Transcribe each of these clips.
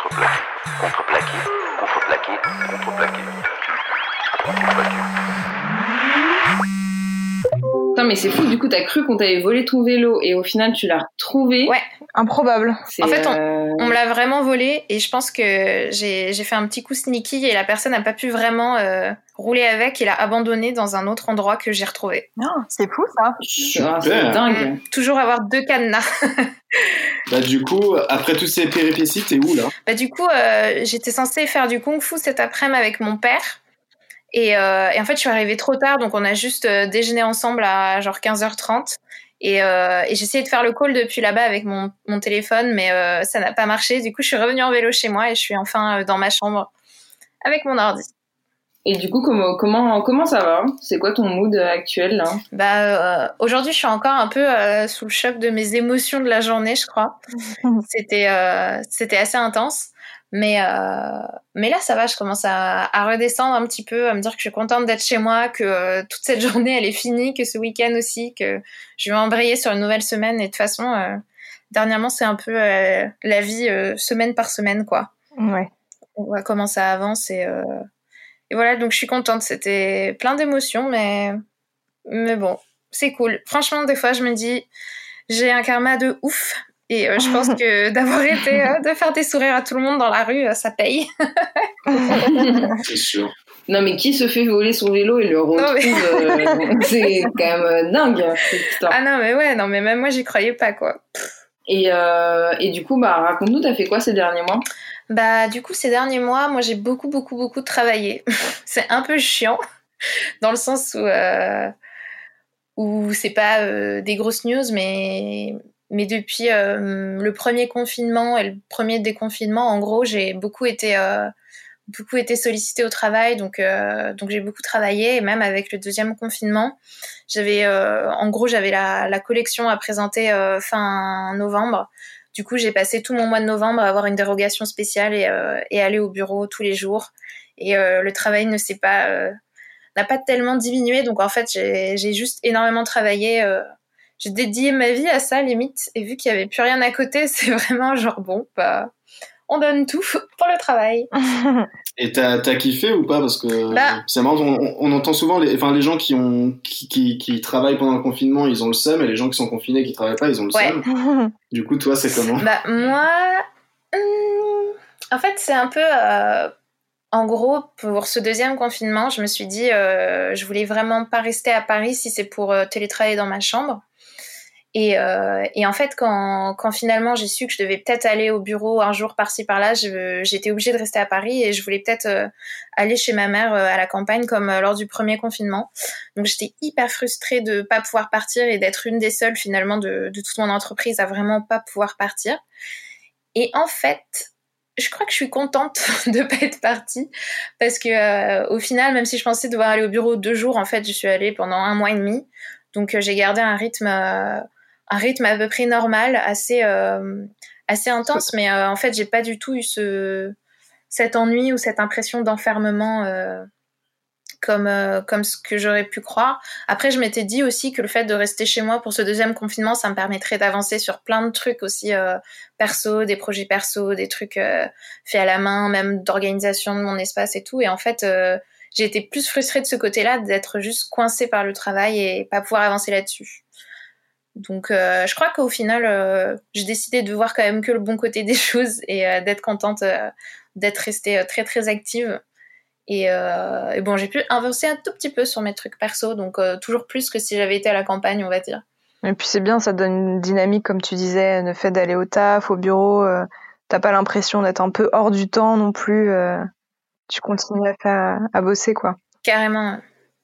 contreplaqué, contreplaqué, contreplaqué, contreplaqué, contreplaqué. Non mais c'est fou, du coup t'as cru qu'on t'avait volé ton vélo et au final tu l'as retrouvé. Ouais. Improbable. En fait, euh, On me l'a vraiment volé et je pense que j'ai fait un petit coup sneaky et la personne n'a pas pu vraiment euh, rouler avec et l'a abandonné dans un autre endroit que j'ai retrouvé. Non, c'est fou ça. ah, c'est dingue. Toujours avoir deux cadenas. Bah, du coup, après toutes ces péripéties, t'es où là? Bah, du coup, euh, j'étais censée faire du kung fu cet après-midi avec mon père. Et, euh, et en fait, je suis arrivée trop tard, donc on a juste euh, déjeuné ensemble à genre 15h30. Et, euh, et essayé de faire le call depuis là-bas avec mon, mon téléphone, mais euh, ça n'a pas marché. Du coup, je suis revenue en vélo chez moi et je suis enfin euh, dans ma chambre avec mon ordi. Et du coup comment comment comment ça va? C'est quoi ton mood actuel là? Bah, euh, aujourd'hui, je suis encore un peu euh, sous le choc de mes émotions de la journée, je crois. C'était euh, c'était assez intense. Mais, euh, mais là, ça va, je commence à, à redescendre un petit peu, à me dire que je suis contente d'être chez moi, que euh, toute cette journée, elle est finie, que ce week-end aussi, que je vais embrayer sur une nouvelle semaine. Et de toute façon, euh, dernièrement, c'est un peu euh, la vie euh, semaine par semaine, quoi. Ouais. On voit comment ça avance. Et, euh, et voilà, donc je suis contente. C'était plein d'émotions, mais, mais bon, c'est cool. Franchement, des fois, je me dis, j'ai un karma de ouf. Et euh, je pense que d'avoir été, euh, de faire des sourires à tout le monde dans la rue, euh, ça paye. C'est sûr. Non mais qui se fait voler son vélo et le retrouve mais- euh, C'est quand même dingue histoire. Ah non, mais ouais, non, mais même moi, j'y croyais pas, quoi. Et, euh, et du coup bah raconte-nous t'as fait quoi ces derniers mois? Bah, du coup, ces derniers mois, moi, j'ai beaucoup, beaucoup, beaucoup travaillé. c'est un peu chiant, dans le sens où, euh, où c'est pas euh, des grosses news, mais, mais depuis euh, le premier confinement et le premier déconfinement, en gros, j'ai beaucoup été, euh, beaucoup été sollicitée au travail, donc, euh, donc j'ai beaucoup travaillé, et même avec le deuxième confinement, j'avais, euh, en gros, j'avais la, la collection à présenter euh, fin novembre. Du coup, j'ai passé tout mon mois de novembre à avoir une dérogation spéciale et, euh, et aller au bureau tous les jours. Et le travail ne s'est pas n'a pas tellement diminué. Donc en fait, j'ai juste énormément travaillé. J'ai dédié ma vie à ça limite. Et vu qu'il y avait plus rien à côté, c'est vraiment genre bon, bah on donne tout pour le travail. Et t'as t'as kiffé ou pas? Parce que Bah. c'est marrant, on, on entend souvent les, enfin, les gens qui, ont, qui, qui, qui travaillent pendant le confinement, ils ont le seum, et les gens qui sont confinés qui travaillent pas, ils ont le Ouais. seum. Du coup, toi, c'est comment? Bah moi, hum, en fait c'est un peu, euh, en gros pour ce deuxième confinement, je me suis dit, euh, je voulais vraiment pas rester à Paris si c'est pour euh, télétravailler dans ma chambre. Et, euh, et en fait, quand, quand finalement j'ai su que je devais peut-être aller au bureau un jour par-ci par-là, j'étais obligée de rester à Paris et je voulais peut-être euh, aller chez ma mère euh, à la campagne comme euh, lors du premier confinement. Donc j'étais hyper frustrée de pas pouvoir partir et d'être une des seules finalement de, de toute mon entreprise à vraiment pas pouvoir partir. Et en fait, je crois que je suis contente de pas être partie parce que au final, même si je pensais devoir aller au bureau deux jours, en fait, je suis allée pendant un mois et demi. Donc j'ai gardé un rythme, un rythme à peu près normal, assez, euh, assez intense, mais euh, en fait, j'ai pas du tout eu ce, cet ennui ou cette impression d'enfermement. euh, comme, euh, comme ce que j'aurais pu croire. Après, je m'étais dit aussi que le fait de rester chez moi pour ce deuxième confinement, ça me permettrait d'avancer sur plein de trucs aussi euh, perso, des projets perso, des trucs euh, faits à la main, même d'organisation de mon espace et tout. Et en fait, euh, j'ai été plus frustrée de ce côté-là, d'être juste coincée par le travail et pas pouvoir avancer là-dessus. Donc, euh, je crois qu'au final, euh, j'ai décidé de voir quand même que le bon côté des choses et euh, d'être contente d'être restée très très active. Et, et bon, j'ai pu avancer un tout petit peu sur mes trucs perso, donc toujours plus que si j'avais été à la campagne, on va dire. Et puis c'est bien, ça donne une dynamique, comme tu disais, le fait d'aller au taf, au bureau. T'as pas l'impression d'être un peu hors du temps non plus. tu continues à faire, à bosser quoi. Carrément.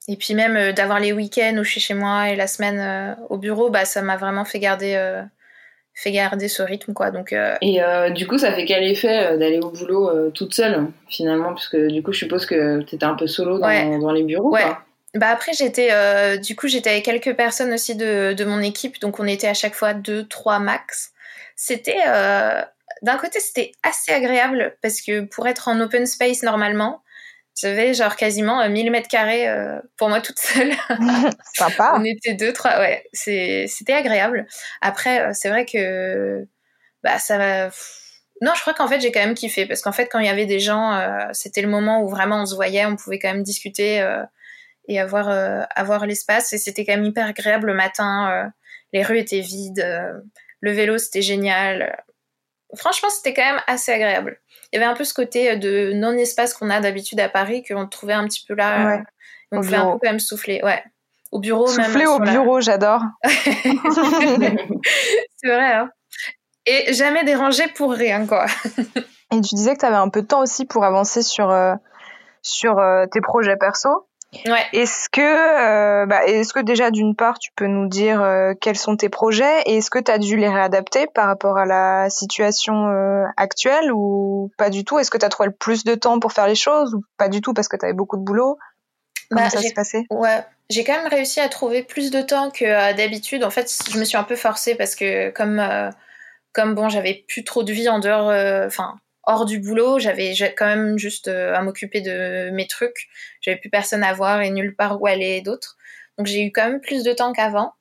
Et puis même euh, d'avoir les week-ends où je suis chez moi et la semaine euh, au bureau, bah ça m'a vraiment fait garder, euh, fait garder ce rythme quoi. Donc Et du coup, ça fait quel effet d'aller au boulot toute seule, finalement? Parce que du coup, je suppose que t'étais un peu solo dans, Ouais. dans les bureaux. Ouais. quoi. Bah après j'étais du coup j'étais avec quelques personnes aussi de, de mon équipe donc on était à chaque fois deux trois max. C'était d'un côté c'était assez agréable parce que pour être en open space normalement j'avais genre quasiment euh, 1000 mètres carrés euh, pour moi toute seule. Sympa. On était deux trois ouais c'est c'était agréable. Après euh, c'est vrai que bah ça va Non, je crois qu'en fait, j'ai quand même kiffé parce qu'en fait, quand il y avait des gens, euh, c'était le moment où vraiment on se voyait, on pouvait quand même discuter euh, et avoir, euh, avoir l'espace. Et c'était quand même hyper agréable le matin. les rues étaient vides, le vélo c'était génial. Franchement, c'était quand même assez agréable. Il y avait un peu ce côté de non-espace qu'on a d'habitude à Paris, qu'on trouvait un petit peu là. Ouais. on pouvait un peu quand même souffler. Ouais. Au bureau, Souffler même. au bureau, j'adore. c'est vrai, hein. Et jamais dérangé pour rien, quoi. Et tu disais que tu avais un peu de temps aussi pour avancer sur, euh, sur euh, tes projets perso. Ouais. Est-ce que, euh, bah, est-ce que déjà d'une part tu peux nous dire euh, quels sont tes projets et est-ce que tu as dû les réadapter par rapport à la situation euh, actuelle ou pas du tout? Est-ce que tu as trouvé le plus de temps pour faire les choses ou pas du tout parce que tu avais beaucoup de boulot? Comment Bah, ça j'ai- s'est passé? Ouais, j'ai quand même réussi à trouver plus de temps que d'habitude. En fait, je me suis un peu forcée parce que comme comme bon, j'avais plus trop de vie en dehors, enfin hors du boulot, j'avais quand même juste euh, à m'occuper de mes trucs. J'avais plus personne à voir et nulle part où aller et d'autres. Donc j'ai eu quand même plus de temps qu'avant.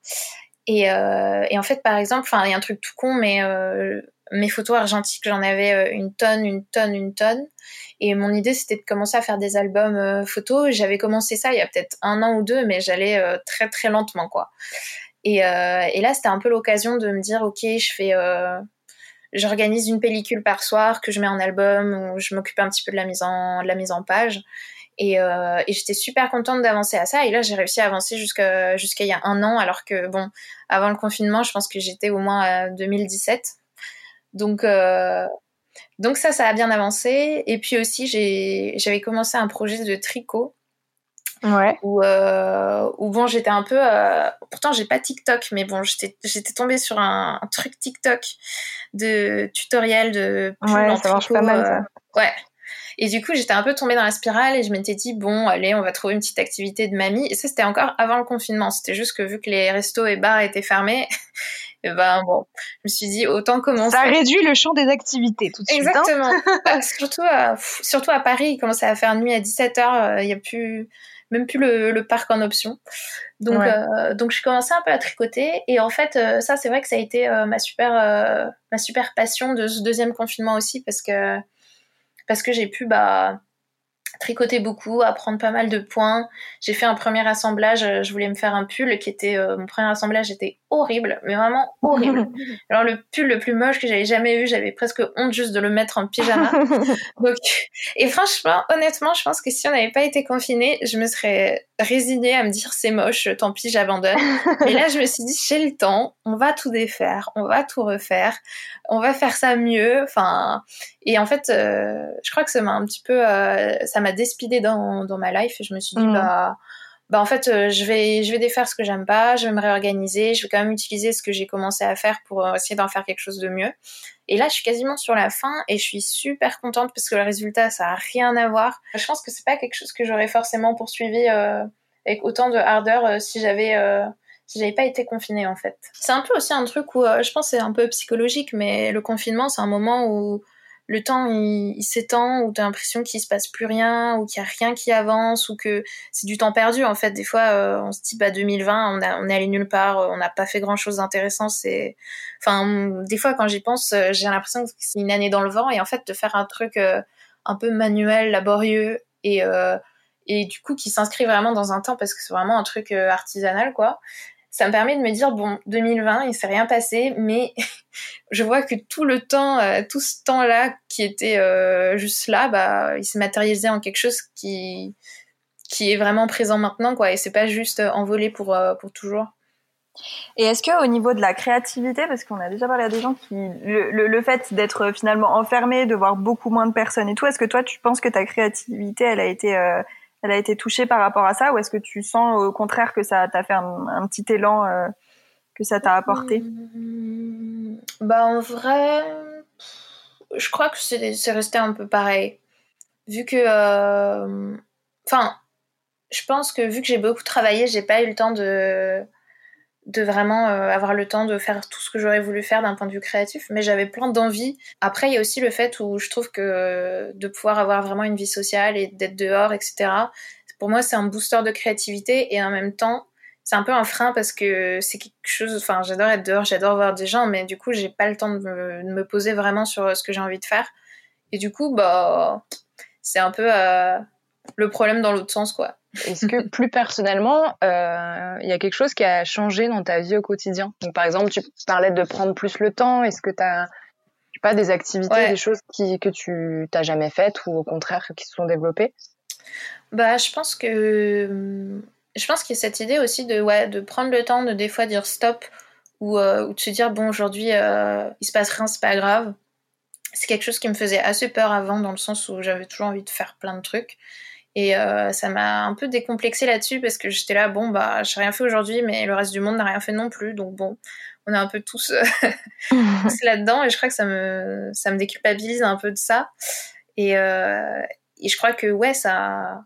Et, euh, en fait, par exemple, il y a un truc tout con, mais euh, mes photos argentiques, j'en avais euh, une tonne, une tonne, une tonne. Et mon idée, c'était de commencer à faire des albums photos. J'avais commencé ça il y a peut-être un an ou deux, mais j'allais très très lentement, quoi. Et, et là, c'était un peu l'occasion de me dire, ok, je fais, j'organise une pellicule par soir que je mets en album, où je m'occupe un petit peu de la mise en, de la mise en page. Et, euh, j'étais super contente d'avancer à ça. Et là, j'ai réussi à avancer jusqu'à il y a un an, alors que bon, avant le confinement, je pense que j'étais au moins à 2017. Donc euh, donc ça, ça a bien avancé. Et puis aussi, j'avais commencé un projet de tricot Ouais. où, euh, où bon, j'étais un peu. euh, pourtant, j'ai pas TikTok, mais bon, j'étais tombée sur un, un truc TikTok de tutoriel de pull Ouais, en ça marche pas mal, euh, ça. Ouais. Et du coup, j'étais un peu tombée dans la spirale et je m'étais dit, bon, allez, on va trouver une petite activité de mamie. Et ça, c'était encore avant le confinement. C'était juste que vu que les restos et bars étaient fermés, et ben bon, je me suis dit, autant commencer. Ça réduit le champ des activités tout de suite. hein. Exactement. Bah, surtout, à, surtout à Paris, il commençait à faire nuit à 17h, il n'y a plus, même plus le, le parc en option. Donc, Ouais. euh, donc j'ai commencé un peu à tricoter. Et en fait, euh, ça, c'est vrai que ça a été euh, ma, super, ma super passion de ce deuxième confinement aussi, parce que, parce que j'ai pu bah, tricoter beaucoup, apprendre pas mal de points. J'ai fait un premier assemblage, je voulais me faire un pull qui était, mon premier assemblage était horrible, mais vraiment horrible. Alors le pull le plus moche que j'avais jamais vu, j'avais presque honte juste de le mettre en pyjama. Donc, et franchement, honnêtement, je pense que si on n'avait pas été confinés, je me serais résignée à me dire c'est moche, tant pis, j'abandonne. Mais là, je me suis dit j'ai le temps, on va tout défaire, on va tout refaire, on va faire ça mieux. Enfin, et en fait, euh, je crois que ça m'a un petit peu, euh, ça m'a despidé dans, dans ma life et je me suis dit Mhm. bah bah en fait euh, je vais je vais défaire ce que j'aime pas, je vais me réorganiser, je vais quand même utiliser ce que j'ai commencé à faire pour euh, essayer d'en faire quelque chose de mieux. Et là, je suis quasiment sur la fin et je suis super contente parce que le résultat, ça a rien à voir. Je pense que c'est pas quelque chose que j'aurais forcément poursuivi euh, avec autant de ardeur euh, si j'avais euh, si j'avais pas été confinée en fait. C'est un peu aussi un truc où je pense c'est un peu psychologique, mais le confinement, c'est un moment où le temps il, il s'étend, où t'as l'impression qu'il se passe plus rien, ou qu'il y a rien qui avance, ou que c'est du temps perdu en fait. Des fois, euh, on se dit bah 2020, on, a, on est allé nulle part, euh, on n'a pas fait grand chose d'intéressant. C'est, enfin, des fois quand j'y pense, euh, j'ai l'impression que c'est une année dans le vent, et en fait de faire un truc euh, un peu manuel, laborieux, et euh, et du coup qui s'inscrit vraiment dans un temps parce que c'est vraiment un truc euh, artisanal quoi. Ça me permet de me dire bon 2020 il s'est rien passé mais je vois que tout le temps euh, tout ce temps là qui était euh, juste là bah il s'est matérialisé en quelque chose qui qui est vraiment présent maintenant quoi et c'est pas juste euh, envolé pour pour toujours. Et est-ce que au niveau de la créativité, parce qu'on a déjà parlé à des gens qui le, le, fait d'être finalement enfermé, de voir beaucoup moins de personnes et tout, est-ce que toi tu penses que ta créativité elle a été a été touchée par rapport à ça ou est-ce que tu sens au contraire que ça t'a fait un, petit élan euh, que ça t'a apporté? Mmh, Bah en vrai, je crois que c'est resté un peu pareil. Vu que, enfin, euh, je pense que vu que j'ai beaucoup travaillé, j'ai pas eu le temps de de vraiment euh, avoir le temps de faire tout ce que j'aurais voulu faire d'un point de vue créatif, mais j'avais plein d'envie. Après, il y a aussi le fait où je trouve que de pouvoir avoir vraiment une vie sociale et d'être dehors, etc. Pour moi, c'est un booster de créativité et en même temps, c'est un peu un frein parce que c'est quelque chose. Enfin, j'adore être dehors, j'adore voir des gens, mais du coup, j'ai pas le temps de me, poser vraiment sur ce que j'ai envie de faire. Et du coup, bah, c'est un peu euh, le problème dans l'autre sens, quoi. Est-ce que plus personnellement, euh, il y a quelque chose qui a changé dans ta vie au quotidien? Donc, par exemple, tu parlais de prendre plus le temps. Est-ce que tu as pas des activités, Ouais. des choses qui, que tu t'as jamais faites ou au contraire qui se sont développées? Bah, je pense que je pense qu'il y a cette idée aussi de ouais de prendre le temps de des fois dire stop ou, euh, ou de se dire bon aujourd'hui euh, il se passe rien c'est pas grave. C'est quelque chose qui me faisait assez peur avant dans le sens où j'avais toujours envie de faire plein de trucs et euh, ça m'a un peu décomplexé là-dessus parce que j'étais là bon bah j'ai rien fait aujourd'hui mais le reste du monde n'a rien fait non plus. Donc bon on est un peu tous, euh, tous là-dedans. Et je crois que ça me ça me déculpabilise un peu de ça. Et, euh, et je crois que ouais ça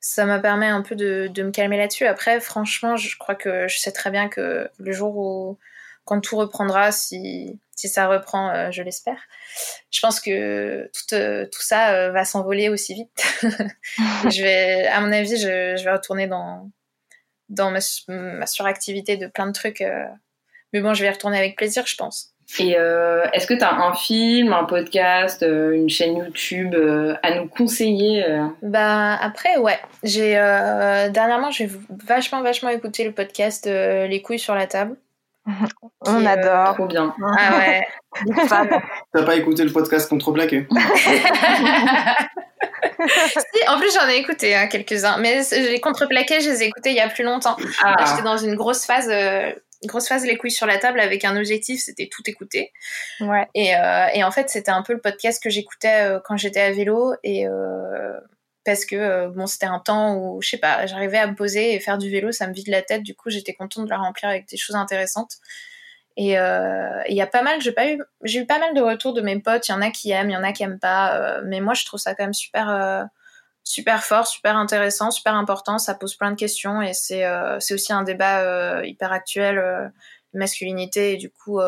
ça m'a permis un peu de, de me calmer là-dessus. Après, franchement, je crois que je sais très bien que le jour où, quand tout reprendra, si, si ça reprend, euh, je l'espère, je pense que tout, euh, tout ça euh, va s'envoler aussi vite. Je vais, à mon avis, je, je vais retourner dans, dans ma, su- ma suractivité de plein de trucs. Mais bon, je vais y retourner avec plaisir, je pense. Et euh, est-ce que tu as un film, un podcast, euh, une chaîne YouTube euh, à nous conseiller Bah après ouais, j'ai dernièrement j'ai vachement vachement écouté le podcast Les couilles sur la table. On euh, adore. Trop bien. Ah ouais. T'as pas écouté le podcast Contreplaqué si, en plus j'en ai écouté hein, quelques-uns, mais les contreplaqués je les ai écoutés il y a plus longtemps. Ah, J'étais dans une grosse phase, euh, grosse phase les couilles sur la table avec un objectif, c'était tout écouter. Ouais. Et, euh, et en fait, c'était un peu le podcast que j'écoutais euh, quand j'étais à vélo et euh, parce que euh, bon, c'était un temps où je sais pas, j'arrivais à me poser et faire du vélo, ça me vide la tête. Du coup, j'étais contente de la remplir avec des choses intéressantes. Et euh, il y a pas mal, j'ai pas eu, j'ai eu pas mal de retours de mes potes. Il y en a qui aiment, il y en a qui aiment pas. euh, mais moi, je trouve ça quand même super, super fort, super intéressant, super important. Ça pose plein de questions et c'est, c'est aussi un débat hyper actuel, masculinité et du coup.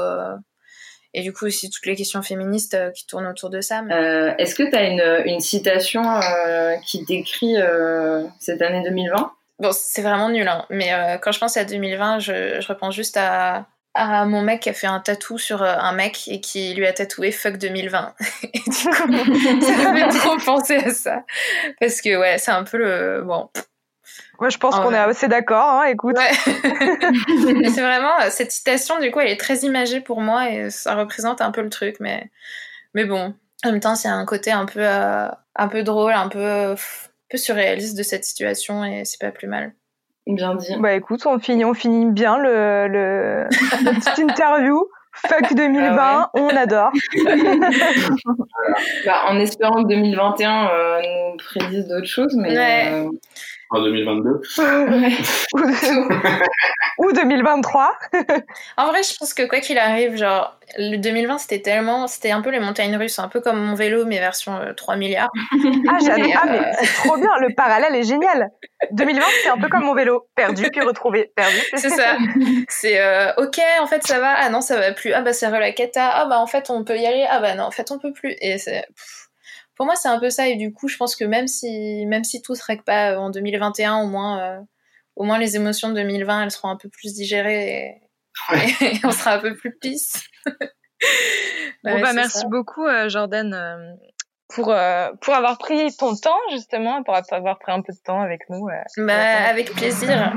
Et du coup aussi toutes les questions féministes euh, qui tournent autour de ça. Mais... Euh, Est-ce que tu as une, une citation euh, qui décrit cette année 2020 Bon, c'est vraiment nul, hein. mais quand je pense à 2020, je, je repense juste à, à mon mec qui a fait un tatou sur un mec et qui lui a tatoué fuck 2020. et du coup, ça me fait trop penser à ça. Parce que ouais, c'est un peu le... Bon, Moi, je pense Ah qu'on ouais. est assez d'accord. Hein, écoute. ouais. Mais c'est vraiment... Cette citation, du coup, elle est très imagée pour moi et ça représente un peu le truc, mais, mais bon. En même temps, c'est un côté un peu, euh, un peu drôle, un peu, euh, un peu surréaliste de cette situation et c'est pas plus mal. Bien dit. Bah écoute, on finit, on finit bien le, le, la petite interview. Fuck 2020, Ah on adore. Bah, en espérant que 2021 euh, nous prédise d'autres choses, mais Ouais. En 2022. Ou, ou 2023. En vrai, je pense que quoi qu'il arrive, genre, le 2020, c'était tellement. C'était un peu les montagnes russes, un peu comme mon vélo, mais version euh, 3 milliards. Ah, j'adore. Ah, euh, mais c'est trop bien. Le parallèle est génial. 2020, c'est un peu comme mon vélo. Perdu, puis retrouvé. Perdu. C'est ça. C'est euh, ok, en fait, ça va. Ah non, ça va plus. Ah bah, c'est la cata. Ah bah, en fait, on peut y aller. Ah bah non, en fait, on peut plus. Et c'est. pff. Pour moi, c'est un peu ça. Et du coup, je pense que même si, même si tout se règle pas euh, en 2021, au moins, euh, au moins les émotions de 2020, elles seront un peu plus digérées et, et on sera un peu plus pisse. Bon, Ouais, bah, merci ça. beaucoup, euh, Jordan, pour, euh, pour avoir pris ton temps, justement, pour avoir pris un peu de temps avec nous. Bah, avec plaisir.